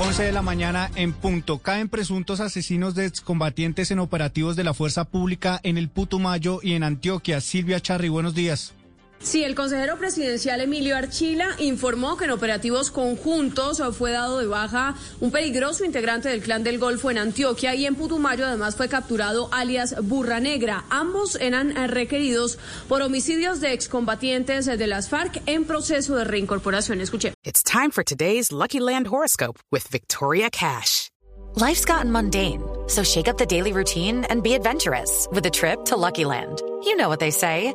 11 de la mañana en punto. Caen presuntos asesinos de excombatientes en operativos de la fuerza pública en el Putumayo y en Antioquia. Silvia Charri, buenos días. Sí, el consejero presidencial Emilio Archila informó que en operativos conjuntos fue dado de baja un peligroso integrante del clan del Golfo en Antioquia y en Putumayo además fue capturado alias Burra Negra. Ambos eran requeridos por homicidios de excombatientes de las FARC en proceso de reincorporación. Escuche. It's time for today's Lucky Land horoscope with Victoria Cash. Life's gotten mundane, so shake up the daily routine and be adventurous with a trip to Lucky Land. You know what they say.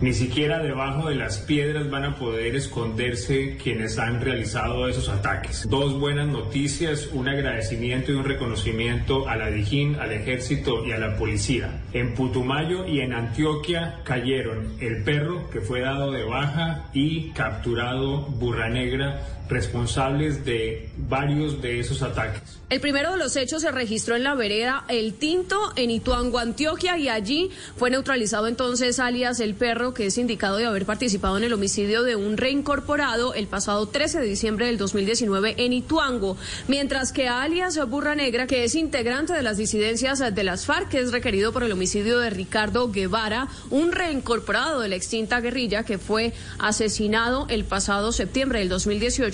Ni siquiera debajo de las piedras van a poder esconderse quienes han realizado esos ataques. Dos buenas noticias, un agradecimiento y un reconocimiento a la Dijín, al ejército y a la policía. En Putumayo y en Antioquia cayeron el perro que fue dado de baja y capturado Burra Negra, responsables de varios de esos ataques. El primero de los hechos se registró en la vereda El Tinto, en Ituango, Antioquia, y allí fue neutralizado entonces alias El Perro, que es indicado de haber participado en el homicidio de un reincorporado el pasado 13 de diciembre del 2019 en Ituango, mientras que alias Burra Negra, que es integrante de las disidencias de las FARC, que es requerido por el homicidio de Ricardo Guevara, un reincorporado de la extinta guerrilla que fue asesinado el pasado septiembre del 2018